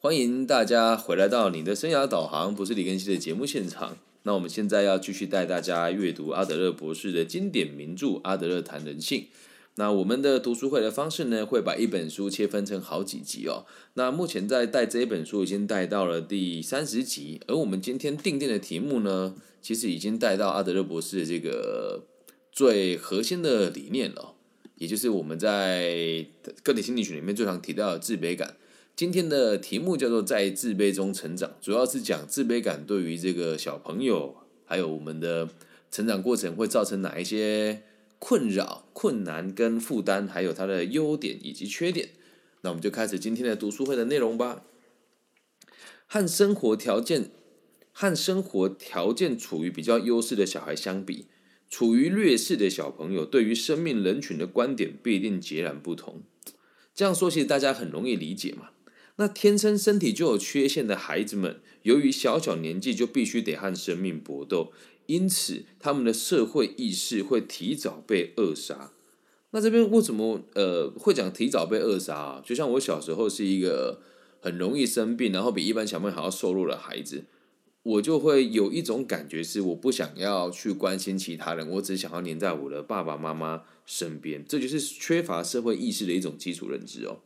欢迎大家回来到你的生涯导航，不是李根熙的节目现场。那我们现在要继续带大家阅读阿德勒博士的经典名著《阿德勒谈人性》。那我们的读书会的方式呢，会把一本书切分成好几集哦。那目前在带这一本书已经带到了第三十集，而我们今天定定的题目呢，其实已经带到阿德勒博士这个最核心的理念了，也就是我们在个体心理学里面最常提到的自卑感。今天的题目叫做在自卑中成长，主要是讲自卑感对于这个小朋友还有我们的成长过程会造成哪一些。困扰、困难跟负担，还有它的优点以及缺点。那我们就开始今天的读书会的内容吧。和生活条件和生活条件处于比较优势的小孩相比，处于劣势的小朋友对于生命人群的观点必定截然不同。这样说其实大家很容易理解嘛。那天生身体就有缺陷的孩子们，由于小小年纪就必须得和生命搏斗。因此，他们的社会意识会提早被扼杀。那这边为什么呃会讲提早被扼杀啊？就像我小时候是一个很容易生病，然后比一般小朋友还要瘦弱的孩子，我就会有一种感觉是我不想要去关心其他人，我只想要黏在我的爸爸妈妈身边。这就是缺乏社会意识的一种基础认知哦。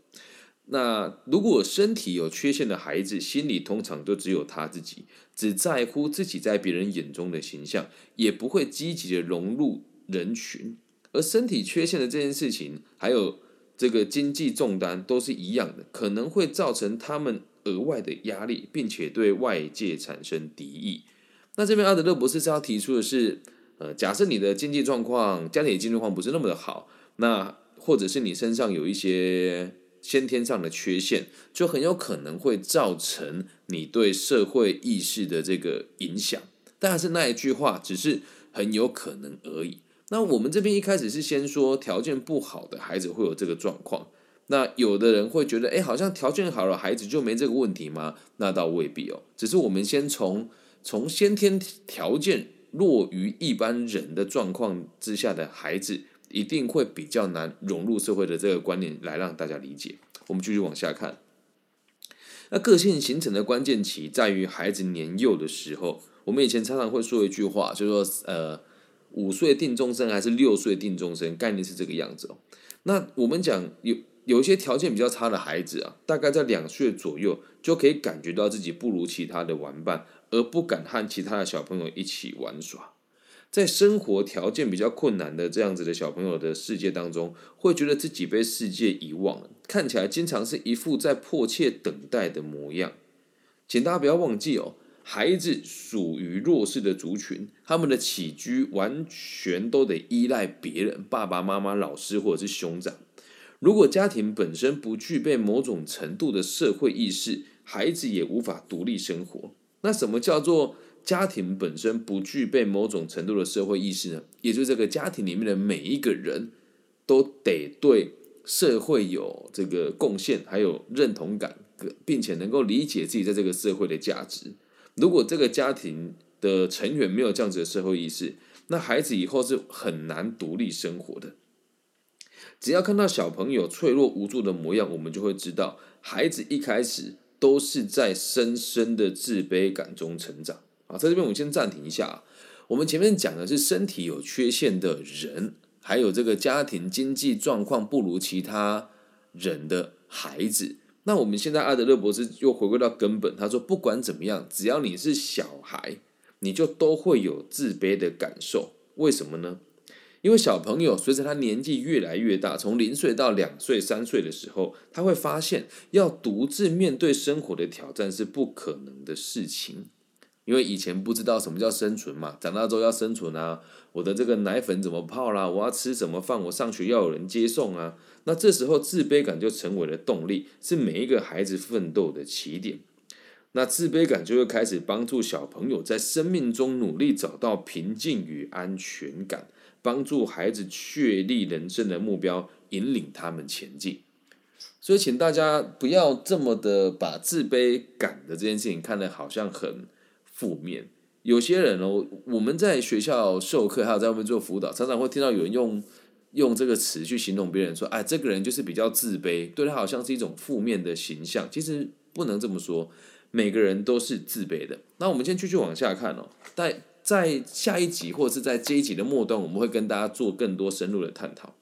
那如果身体有缺陷的孩子，心里通常都只有他自己，只在乎自己在别人眼中的形象，也不会积极的融入人群。而身体缺陷的这件事情，还有这个经济重担都是一样的，可能会造成他们额外的压力，并且对外界产生敌意。那这边阿德勒博士是要提出的是，呃，假设你的经济状况、家庭经济状况不是那么的好，那或者是你身上有一些。先天上的缺陷，就很有可能会造成你对社会意识的这个影响。但是那一句话只是很有可能而已。那我们这边一开始是先说条件不好的孩子会有这个状况。那有的人会觉得，哎，好像条件好了，孩子就没这个问题吗？那倒未必哦。只是我们先从从先天条件弱于一般人的状况之下的孩子。一定会比较难融入社会的这个观念来让大家理解。我们继续往下看。那个性形成的关键期在于孩子年幼的时候。我们以前常常会说一句话，就说呃，五岁定终身还是六岁定终身，概念是这个样子哦。那我们讲有有一些条件比较差的孩子啊，大概在两岁左右就可以感觉到自己不如其他的玩伴，而不敢和其他的小朋友一起玩耍。在生活条件比较困难的这样子的小朋友的世界当中，会觉得自己被世界遗忘了，看起来经常是一副在迫切等待的模样。请大家不要忘记哦，孩子属于弱势的族群，他们的起居完全都得依赖别人，爸爸妈妈、老师或者是兄长。如果家庭本身不具备某种程度的社会意识，孩子也无法独立生活。那什么叫做？家庭本身不具备某种程度的社会意识呢，也就是这个家庭里面的每一个人都得对社会有这个贡献，还有认同感，并且能够理解自己在这个社会的价值。如果这个家庭的成员没有这样子的社会意识，那孩子以后是很难独立生活的。只要看到小朋友脆弱无助的模样，我们就会知道，孩子一开始都是在深深的自卑感中成长。啊，在这边我们先暂停一下。我们前面讲的是身体有缺陷的人，还有这个家庭经济状况不如其他人的孩子。那我们现在阿德勒博士又回归到根本，他说不管怎么样，只要你是小孩，你就都会有自卑的感受。为什么呢？因为小朋友随着他年纪越来越大，从零岁到两岁、三岁的时候，他会发现要独自面对生活的挑战是不可能的事情。因为以前不知道什么叫生存嘛，长大之后要生存啊，我的这个奶粉怎么泡啦？我要吃什么饭？我上学要有人接送啊。那这时候自卑感就成为了动力，是每一个孩子奋斗的起点。那自卑感就会开始帮助小朋友在生命中努力找到平静与安全感，帮助孩子确立人生的目标，引领他们前进。所以，请大家不要这么的把自卑感的这件事情看得好像很。负面，有些人哦，我们在学校授课，还有在外面做辅导，常常会听到有人用用这个词去形容别人，说，哎，这个人就是比较自卑，对他好像是一种负面的形象。其实不能这么说，每个人都是自卑的。那我们先继续往下看哦，在在下一集或者是在这一集的末端，我们会跟大家做更多深入的探讨。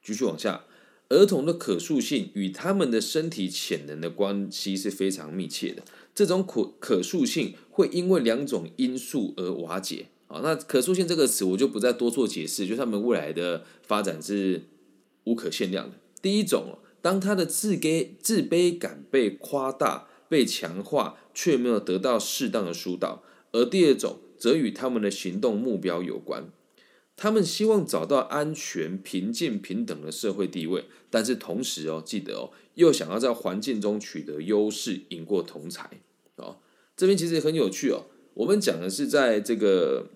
继续往下，儿童的可塑性与他们的身体潜能的关系是非常密切的。这种可可塑性会因为两种因素而瓦解。啊，那可塑性这个词我就不再多做解释，就他们未来的发展是无可限量的。第一种，当他的自卑自卑感被夸大、被强化，却没有得到适当的疏导；而第二种，则与他们的行动目标有关。他们希望找到安全、平静、平等的社会地位，但是同时哦，记得哦，又想要在环境中取得优势，赢过同才哦。这边其实很有趣哦，我们讲的是在这个。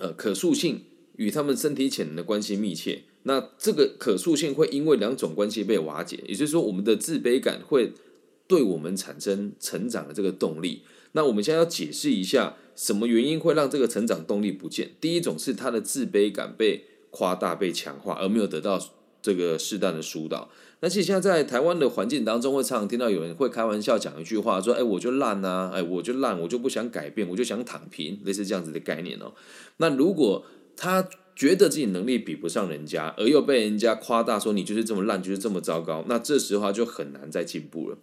呃，可塑性与他们身体潜能的关系密切。那这个可塑性会因为两种关系被瓦解，也就是说，我们的自卑感会对我们产生成长的这个动力。那我们现在要解释一下，什么原因会让这个成长动力不见？第一种是他的自卑感被夸大、被强化，而没有得到这个适当的疏导。那其实现在在台湾的环境当中，会常常听到有人会开玩笑讲一句话，说：“哎，我就烂啊，哎，我就烂，我就不想改变，我就想躺平。”类似这样子的概念哦。那如果他觉得自己能力比不上人家，而又被人家夸大说你就是这么烂，就是这么糟糕，那这时候就很难再进步了。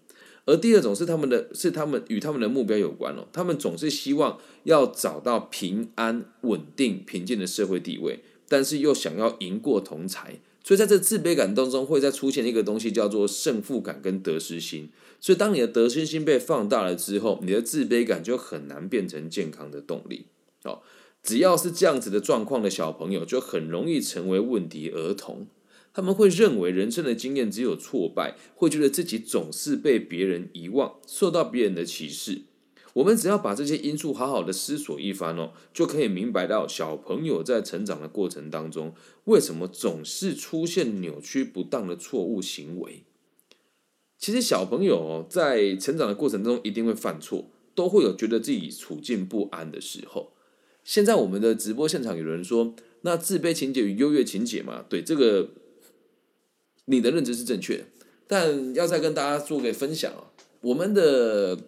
而第二种是他们的是他们与他们的目标有关哦，他们总是希望要找到平安、稳定、平静的社会地位，但是又想要赢过同才。所以在这自卑感当中，会再出现一个东西，叫做胜负感跟得失心。所以当你的得失心被放大了之后，你的自卑感就很难变成健康的动力。哦，只要是这样子的状况的小朋友，就很容易成为问题儿童。他们会认为人生的经验只有挫败，会觉得自己总是被别人遗忘，受到别人的歧视。我们只要把这些因素好好的思索一番哦，就可以明白到小朋友在成长的过程当中，为什么总是出现扭曲不当的错误行为。其实小朋友在成长的过程中一定会犯错，都会有觉得自己处境不安的时候。现在我们的直播现场有人说，那自卑情节与优越情节嘛，对这个你的认知是正确的，但要再跟大家做个分享，我们的。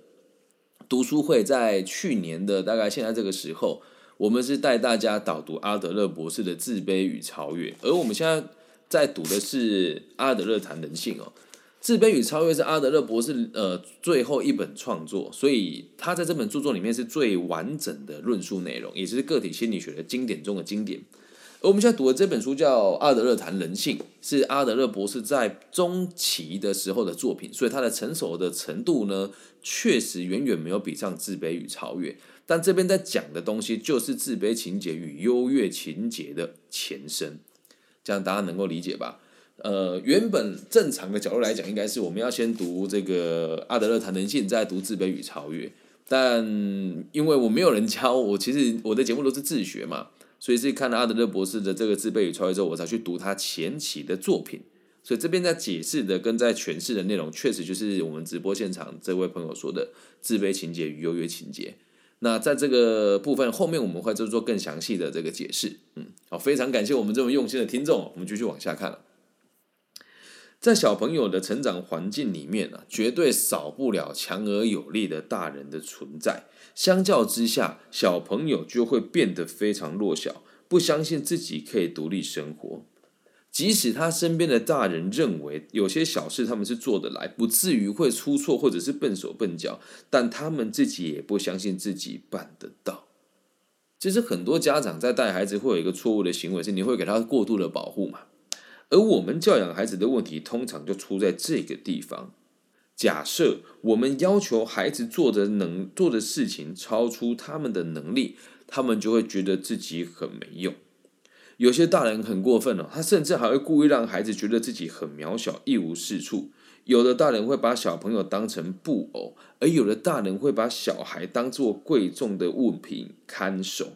读书会在去年的大概现在这个时候，我们是带大家导读阿德勒博士的《自卑与超越》，而我们现在在读的是阿德勒谈人性哦，《自卑与超越》是阿德勒博士呃最后一本创作，所以他在这本著作里面是最完整的论述内容，也是个体心理学的经典中的经典。而我们现在读的这本书叫《阿德勒谈人性》，是阿德勒博士在中期的时候的作品，所以他的成熟的程度呢，确实远远没有比上《自卑与超越》。但这边在讲的东西，就是自卑情节与优越情节的前身，这样大家能够理解吧？呃，原本正常的角度来讲，应该是我们要先读这个阿德勒谈人性，再读《自卑与超越》。但因为我没有人教我，其实我的节目都是自学嘛。所以是看了阿德勒博士的这个自卑与超越之后，我才去读他前期的作品。所以这边在解释的跟在诠释的内容，确实就是我们直播现场这位朋友说的自卑情节与优越情节。那在这个部分后面，我们会做做更详细的这个解释。嗯，好，非常感谢我们这么用心的听众。我们继续往下看。在小朋友的成长环境里面呢，绝对少不了强而有力的大人的存在。相较之下，小朋友就会变得非常弱小，不相信自己可以独立生活。即使他身边的大人认为有些小事他们是做得来，不至于会出错或者是笨手笨脚，但他们自己也不相信自己办得到。其实很多家长在带孩子会有一个错误的行为，是你会给他过度的保护嘛？而我们教养孩子的问题，通常就出在这个地方。假设我们要求孩子做的能做的事情超出他们的能力，他们就会觉得自己很没用。有些大人很过分哦，他甚至还会故意让孩子觉得自己很渺小、一无是处。有的大人会把小朋友当成布偶，而有的大人会把小孩当做贵重的物品看守，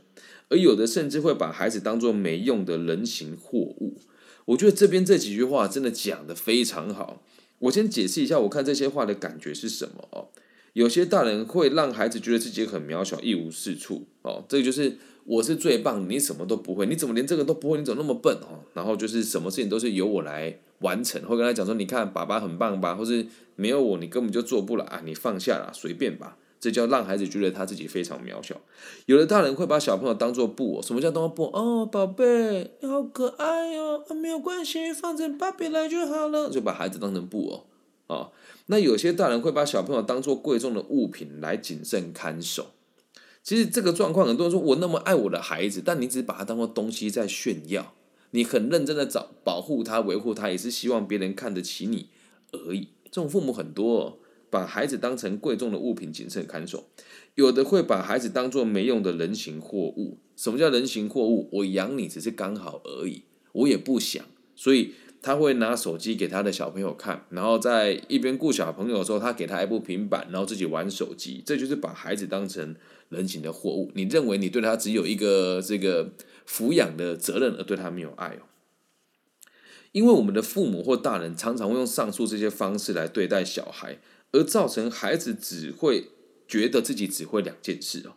而有的甚至会把孩子当做没用的人形货物。我觉得这边这几句话真的讲的非常好。我先解释一下，我看这些话的感觉是什么哦。有些大人会让孩子觉得自己很渺小、一无是处哦，这个就是我是最棒，你什么都不会，你怎么连这个都不会？你怎么那么笨哦？然后就是什么事情都是由我来完成，会跟他讲说：“你看，爸爸很棒吧？”或是没有我，你根本就做不了啊！你放下了，随便吧。这叫让孩子觉得他自己非常渺小。有的大人会把小朋友当做布偶，什么叫当布偶？哦，宝贝，你好可爱哦，啊，没有关系，放着芭比来就好了，就把孩子当成布偶哦。那有些大人会把小朋友当做贵重的物品来谨慎看守。其实这个状况，很多人说我那么爱我的孩子，但你只把他当做东西在炫耀。你很认真的找保护他、维护他，也是希望别人看得起你而已。这种父母很多。哦。把孩子当成贵重的物品谨慎看守，有的会把孩子当做没用的人形货物。什么叫人形货物？我养你只是刚好而已，我也不想，所以他会拿手机给他的小朋友看，然后在一边顾小朋友的时候，他给他一部平板，然后自己玩手机。这就是把孩子当成人形的货物。你认为你对他只有一个这个抚养的责任，而对他没有爱哦？因为我们的父母或大人常常会用上述这些方式来对待小孩。而造成孩子只会觉得自己只会两件事哦。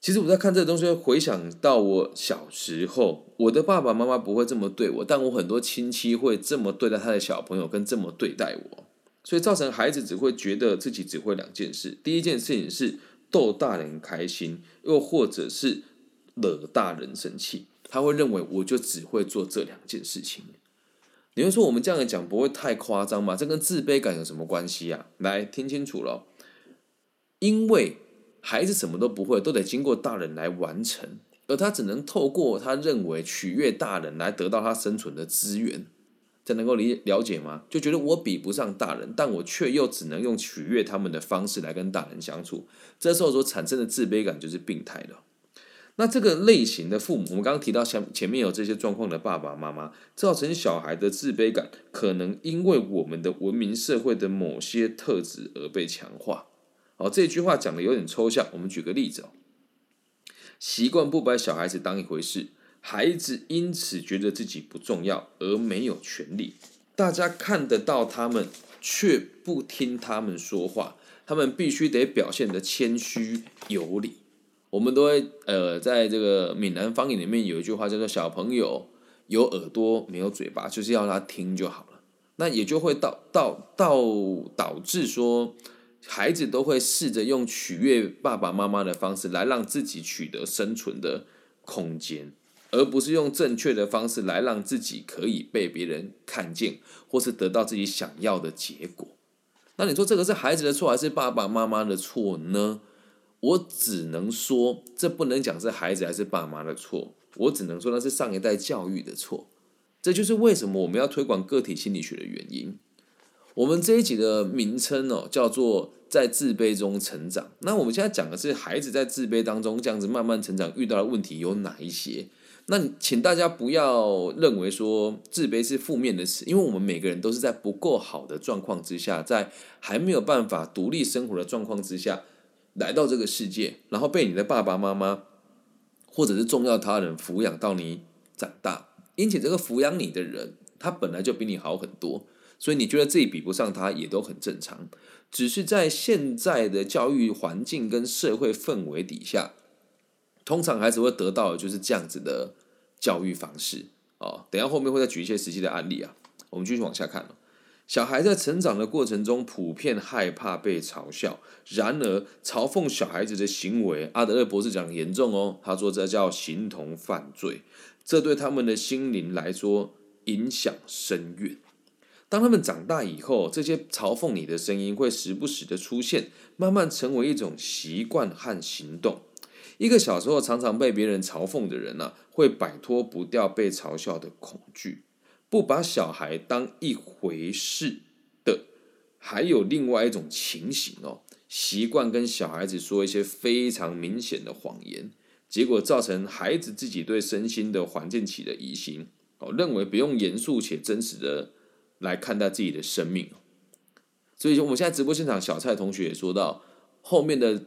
其实我在看这个东西，回想到我小时候，我的爸爸妈妈不会这么对我，但我很多亲戚会这么对待他的小朋友，跟这么对待我，所以造成孩子只会觉得自己只会两件事。第一件事情是逗大人开心，又或者是惹大人生气，他会认为我就只会做这两件事情。你会说我们这样讲不会太夸张吗？这跟自卑感有什么关系啊？来听清楚了，因为孩子什么都不会，都得经过大人来完成，而他只能透过他认为取悦大人来得到他生存的资源，这能够理了解吗？就觉得我比不上大人，但我却又只能用取悦他们的方式来跟大人相处，这时候所产生的自卑感就是病态的。那这个类型的父母，我们刚刚提到前前面有这些状况的爸爸妈妈，造成小孩的自卑感，可能因为我们的文明社会的某些特质而被强化。好，这句话讲的有点抽象，我们举个例子哦。习惯不把小孩子当一回事，孩子因此觉得自己不重要而没有权利。大家看得到他们，却不听他们说话，他们必须得表现的谦虚有礼。我们都会呃，在这个闽南方言里面有一句话叫做“小朋友有耳朵没有嘴巴”，就是要他听就好了。那也就会导导导导致说，孩子都会试着用取悦爸爸妈妈的方式来让自己取得生存的空间，而不是用正确的方式来让自己可以被别人看见，或是得到自己想要的结果。那你说这个是孩子的错还是爸爸妈妈的错呢？我只能说，这不能讲是孩子还是爸妈的错，我只能说那是上一代教育的错。这就是为什么我们要推广个体心理学的原因。我们这一集的名称哦，叫做在自卑中成长。那我们现在讲的是孩子在自卑当中这样子慢慢成长遇到的问题有哪一些？那请大家不要认为说自卑是负面的词，因为我们每个人都是在不够好的状况之下，在还没有办法独立生活的状况之下。来到这个世界，然后被你的爸爸妈妈或者是重要他人抚养到你长大，因此这个抚养你的人，他本来就比你好很多，所以你觉得自己比不上他也都很正常。只是在现在的教育环境跟社会氛围底下，通常孩子会得到的就是这样子的教育方式哦。等下后面会再举一些实际的案例啊，我们继续往下看小孩在成长的过程中，普遍害怕被嘲笑。然而，嘲讽小孩子的行为，阿德勒博士讲严重哦。他说这叫形同犯罪，这对他们的心灵来说影响深远。当他们长大以后，这些嘲讽你的声音会时不时的出现，慢慢成为一种习惯和行动。一个小时候常常被别人嘲讽的人呢，会摆脱不掉被嘲笑的恐惧。不把小孩当一回事的，还有另外一种情形哦，习惯跟小孩子说一些非常明显的谎言，结果造成孩子自己对身心的环境起的疑心哦，认为不用严肃且真实的来看待自己的生命所以说，我们现在直播现场，小蔡同学也说到，后面的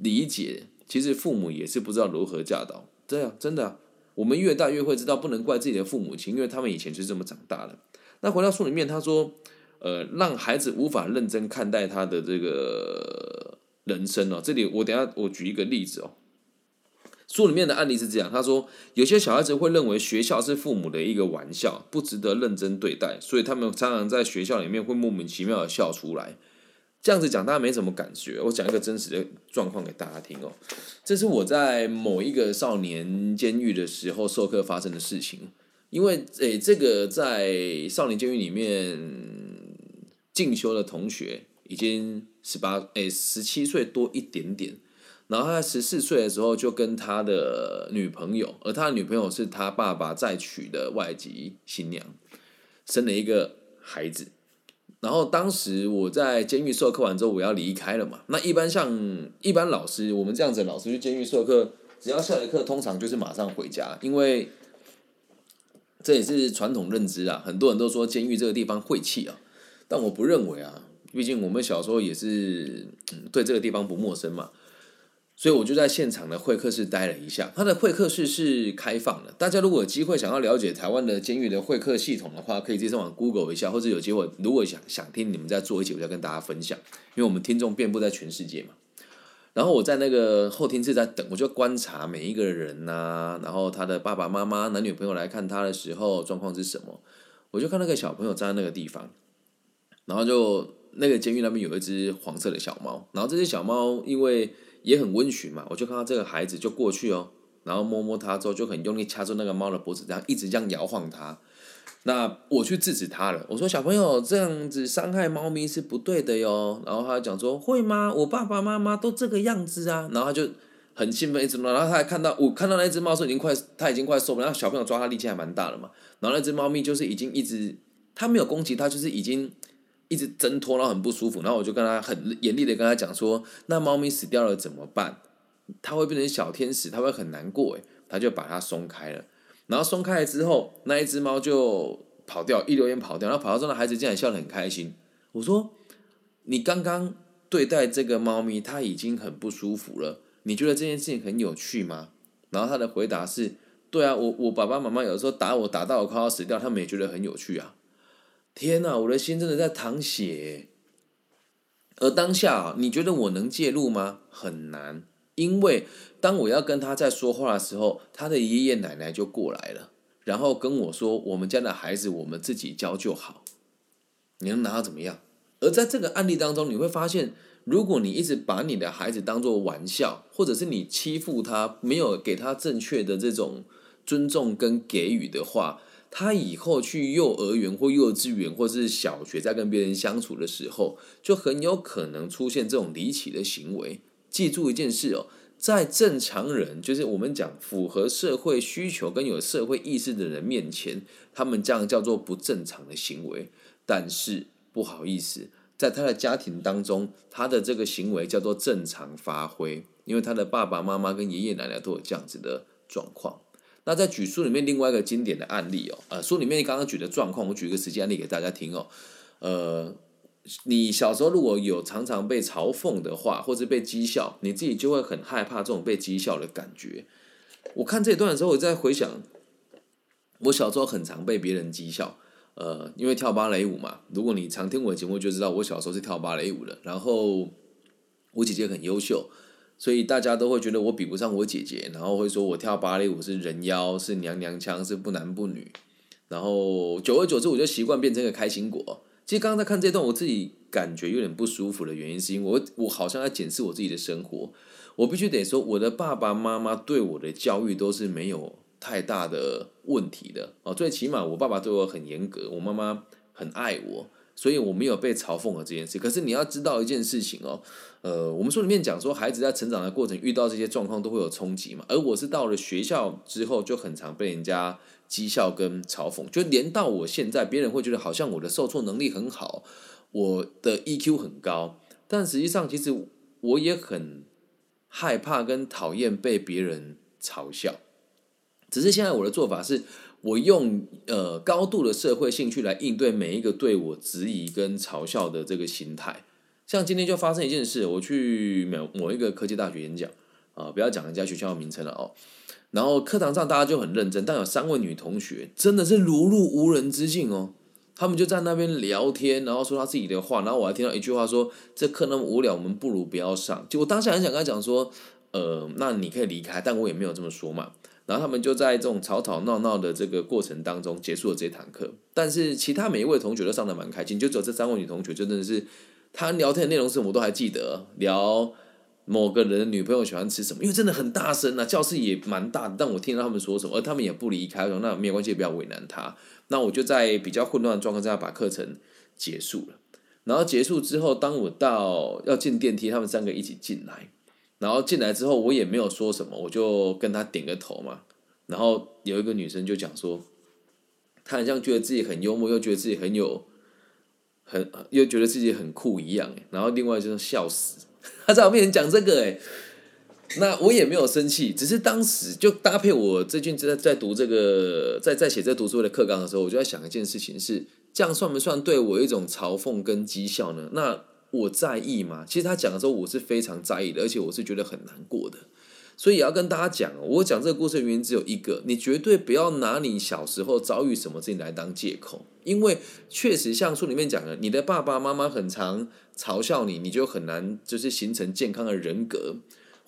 理解，其实父母也是不知道如何教导，这样真的。我们越大越会知道，不能怪自己的父母亲，因为他们以前就是这么长大的。那回到书里面，他说，呃，让孩子无法认真看待他的这个人生哦。这里我等下我举一个例子哦。书里面的案例是这样，他说有些小孩子会认为学校是父母的一个玩笑，不值得认真对待，所以他们常常在学校里面会莫名其妙的笑出来。这样子讲大家没什么感觉，我讲一个真实的状况给大家听哦。这是我在某一个少年监狱的时候授课发生的事情。因为诶，这个在少年监狱里面进修的同学已经十八诶十七岁多一点点，然后他十四岁的时候就跟他的女朋友，而他的女朋友是他爸爸再娶的外籍新娘，生了一个孩子。然后当时我在监狱授课完之后，我要离开了嘛。那一般像一般老师，我们这样子老师去监狱授课，只要下了课，通常就是马上回家，因为。这也是传统认知啊，很多人都说监狱这个地方晦气啊，但我不认为啊，毕竟我们小时候也是对这个地方不陌生嘛，所以我就在现场的会客室待了一下。他的会客室是开放的，大家如果有机会想要了解台湾的监狱的会客系统的话，可以直接上网 Google 一下，或者有机会如果想想听你们在做一起，我再跟大家分享，因为我们听众遍布在全世界嘛。然后我在那个后厅室在等，我就观察每一个人呐，然后他的爸爸妈妈、男女朋友来看他的时候状况是什么，我就看那个小朋友站在那个地方，然后就那个监狱那边有一只黄色的小猫，然后这只小猫因为也很温驯嘛，我就看到这个孩子就过去哦，然后摸摸它之后就很用力掐住那个猫的脖子，这样一直这样摇晃它。那我去制止他了，我说小朋友这样子伤害猫咪是不对的哟。然后他讲说会吗？我爸爸妈妈都这个样子啊。然后他就很兴奋一直弄，然后他还看到我看到那只猫说已经快，他已经快受不了。小朋友抓他力气还蛮大的嘛。然后那只猫咪就是已经一直，他没有攻击他，就是已经一直挣脱，然后很不舒服。然后我就跟他很严厉的跟他讲说，那猫咪死掉了怎么办？它会变成小天使，它会很难过诶。他就把它松开了。然后松开了之后，那一只猫就跑掉，一溜烟跑掉。然后跑到之后，孩子竟然笑得很开心。我说：“你刚刚对待这个猫咪，它已经很不舒服了。你觉得这件事情很有趣吗？”然后他的回答是：“对啊，我我爸爸妈妈有时候打我，打到我快要死掉，他们也觉得很有趣啊。”天哪，我的心真的在淌血。而当下，你觉得我能介入吗？很难。因为当我要跟他在说话的时候，他的爷爷奶奶就过来了，然后跟我说：“我们家的孩子我们自己教就好，你能拿他怎么样？”而在这个案例当中，你会发现，如果你一直把你的孩子当做玩笑，或者是你欺负他，没有给他正确的这种尊重跟给予的话，他以后去幼儿园或幼稚园或是小学，在跟别人相处的时候，就很有可能出现这种离奇的行为。记住一件事哦，在正常人，就是我们讲符合社会需求跟有社会意识的人面前，他们这样叫做不正常的行为。但是不好意思，在他的家庭当中，他的这个行为叫做正常发挥，因为他的爸爸妈妈跟爷爷奶奶都有这样子的状况。那在举书里面另外一个经典的案例哦，呃，书里面刚刚举的状况，我举一个实际案例给大家听哦，呃。你小时候如果有常常被嘲讽的话，或者被讥笑，你自己就会很害怕这种被讥笑的感觉。我看这段的时候，我在回想，我小时候很常被别人讥笑，呃，因为跳芭蕾舞嘛。如果你常听我的节目，就知道我小时候是跳芭蕾舞的。然后我姐姐很优秀，所以大家都会觉得我比不上我姐姐，然后会说我跳芭蕾舞是人妖，是娘娘腔，是不男不女。然后久而久之，我就习惯变成一个开心果。其实刚刚在看这段，我自己感觉有点不舒服的原因，是因为我我好像在检视我自己的生活。我必须得说，我的爸爸妈妈对我的教育都是没有太大的问题的哦。最起码我爸爸对我很严格，我妈妈很爱我，所以我没有被嘲讽的这件事。可是你要知道一件事情哦，呃，我们书里面讲说，孩子在成长的过程遇到这些状况都会有冲击嘛。而我是到了学校之后，就很常被人家。讥笑跟嘲讽，就连到我现在，别人会觉得好像我的受挫能力很好，我的 EQ 很高，但实际上其实我也很害怕跟讨厌被别人嘲笑。只是现在我的做法是，我用呃高度的社会兴趣来应对每一个对我质疑跟嘲笑的这个心态。像今天就发生一件事，我去某某一个科技大学演讲啊，不要讲人家学校的名称了哦。然后课堂上大家就很认真，但有三位女同学真的是如入无人之境哦。他们就在那边聊天，然后说他自己的话，然后我还听到一句话说：“这课那么无聊，我们不如不要上。”就我当时很想跟他讲说：“呃，那你可以离开。”但我也没有这么说嘛。然后他们就在这种吵吵闹闹的这个过程当中结束了这堂课。但是其他每一位同学都上的蛮开心，就只有这三位女同学真的是，她聊天的内容是我都还记得，聊某个人女朋友喜欢吃什么，因为真的很大声啊，教室也蛮大的，但我听到他们说什么，而他们也不离开，说那没有关系，不要为难他。那我就在比较混乱的状况下把课程结束了。然后结束之后，当我到要进电梯，他们三个一起进来。然后进来之后，我也没有说什么，我就跟他点个头嘛。然后有一个女生就讲说，她好像觉得自己很幽默，又觉得自己很有，很又觉得自己很酷一样。然后另外就是笑死，她在我面前讲这个，哎。那我也没有生气，只是当时就搭配我最近在在读这个，在在写这读书的课纲的时候，我就在想一件事情：是这样算不算对我一种嘲讽跟讥笑呢？那我在意吗？其实他讲的时候，我是非常在意的，而且我是觉得很难过的。所以也要跟大家讲，我讲这个故事的原因只有一个：你绝对不要拿你小时候遭遇什么事情来当借口，因为确实像书里面讲的，你的爸爸妈妈很常嘲笑你，你就很难就是形成健康的人格。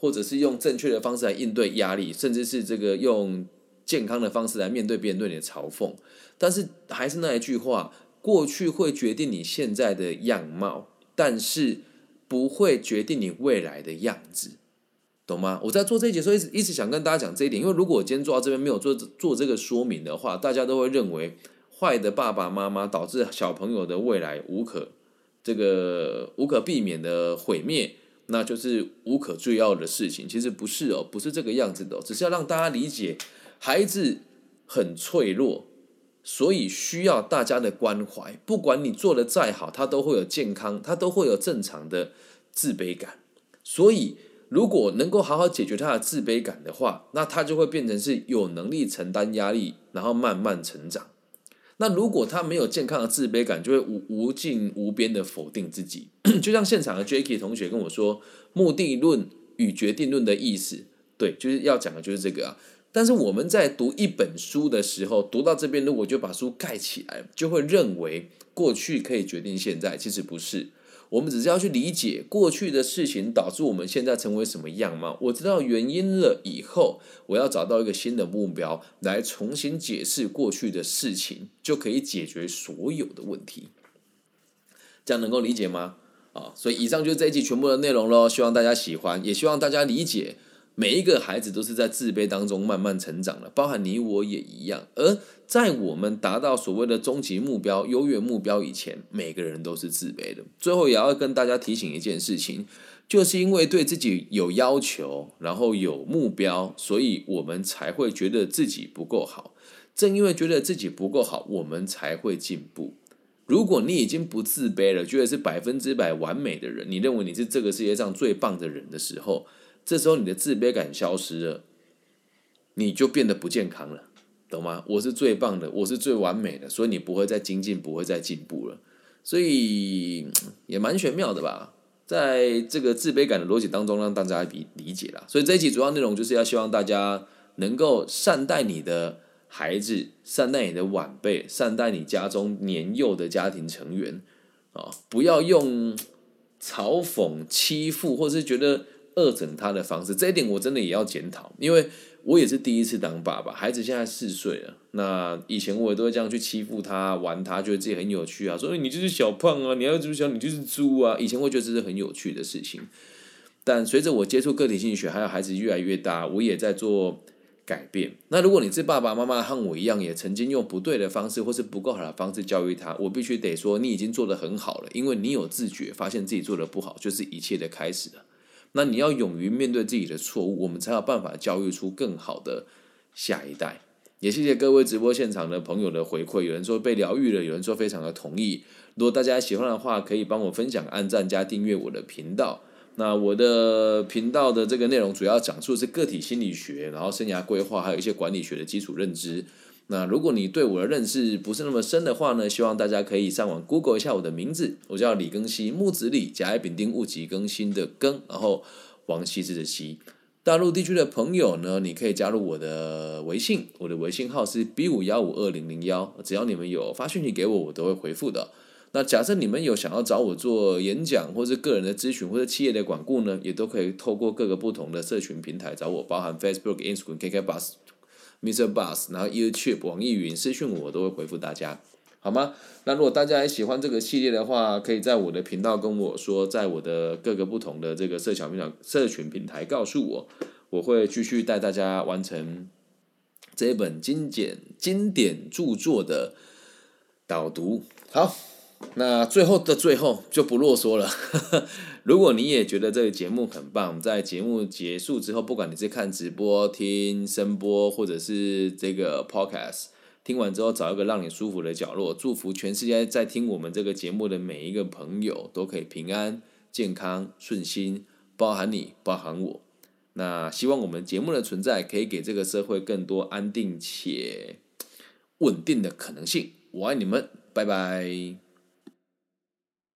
或者是用正确的方式来应对压力，甚至是这个用健康的方式来面对别人对你的嘲讽。但是还是那一句话，过去会决定你现在的样貌，但是不会决定你未来的样子，懂吗？我在做这一节时候，一直一直想跟大家讲这一点，因为如果我今天做到这边没有做做这个说明的话，大家都会认为坏的爸爸妈妈导致小朋友的未来无可这个无可避免的毁灭。那就是无可追要的事情，其实不是哦，不是这个样子的，只是要让大家理解，孩子很脆弱，所以需要大家的关怀。不管你做的再好，他都会有健康，他都会有正常的自卑感。所以，如果能够好好解决他的自卑感的话，那他就会变成是有能力承担压力，然后慢慢成长。那如果他没有健康的自卑感，就会无无尽无边的否定自己。就像现场的 Jacky 同学跟我说，目的论与决定论的意思，对，就是要讲的就是这个啊。但是我们在读一本书的时候，读到这边，如果就把书盖起来，就会认为过去可以决定现在，其实不是。我们只是要去理解过去的事情导致我们现在成为什么样吗？我知道原因了以后，我要找到一个新的目标来重新解释过去的事情，就可以解决所有的问题。这样能够理解吗？啊，所以以上就是这一集全部的内容喽。希望大家喜欢，也希望大家理解。每一个孩子都是在自卑当中慢慢成长的，包含你我也一样。而在我们达到所谓的终极目标、优越目标以前，每个人都是自卑的。最后也要跟大家提醒一件事情，就是因为对自己有要求，然后有目标，所以我们才会觉得自己不够好。正因为觉得自己不够好，我们才会进步。如果你已经不自卑了，觉得是百分之百完美的人，你认为你是这个世界上最棒的人的时候，这时候你的自卑感消失了，你就变得不健康了，懂吗？我是最棒的，我是最完美的，所以你不会再精进，不会再进步了，所以也蛮玄妙的吧？在这个自卑感的逻辑当中，让大家理理解了。所以这一集主要内容就是要希望大家能够善待你的孩子，善待你的晚辈，善待你家中年幼的家庭成员啊，不要用嘲讽、欺负，或是觉得。恶整他的方式，这一点我真的也要检讨，因为我也是第一次当爸爸，孩子现在四岁了。那以前我也都会这样去欺负他、玩他，觉得自己很有趣啊，说你就是小胖啊，你要怎么想，你就是猪啊。以前会觉得这是很有趣的事情，但随着我接触个体心理学，还有孩子越来越大，我也在做改变。那如果你是爸爸妈妈，和我一样，也曾经用不对的方式或是不够好的方式教育他，我必须得说，你已经做得很好了，因为你有自觉，发现自己做的不好，就是一切的开始了。那你要勇于面对自己的错误，我们才有办法教育出更好的下一代。也谢谢各位直播现场的朋友的回馈，有人说被疗愈了，有人说非常的同意。如果大家喜欢的话，可以帮我分享、按赞加订阅我的频道。那我的频道的这个内容主要讲述是个体心理学，然后生涯规划，还有一些管理学的基础认知。那如果你对我的认识不是那么深的话呢，希望大家可以上网 Google 一下我的名字，我叫李更新，木子李，甲乙丙丁戊己更新的更，然后王羲之的羲。大陆地区的朋友呢，你可以加入我的微信，我的微信号是 B 五幺五二零零幺，只要你们有发讯息给我，我都会回复的。那假设你们有想要找我做演讲，或者个人的咨询，或者企业的管顾呢，也都可以透过各个不同的社群平台找我，包含 Facebook、Instagram、KK Bus、Mr. Bus，然后 YouTube、网易云私讯我我都会回复大家，好吗？那如果大家也喜欢这个系列的话，可以在我的频道跟我说，在我的各个不同的这个社交平台、社群平台告诉我，我会继续带大家完成这一本经典经典著作的导读。好，那最后的最后就不啰嗦了。如果你也觉得这个节目很棒，在节目结束之后，不管你是看直播、听声播，或者是这个 podcast。听完之后，找一个让你舒服的角落，祝福全世界在听我们这个节目的每一个朋友都可以平安、健康、顺心，包含你，包含我。那希望我们节目的存在可以给这个社会更多安定且稳定的可能性。我爱你们，拜拜。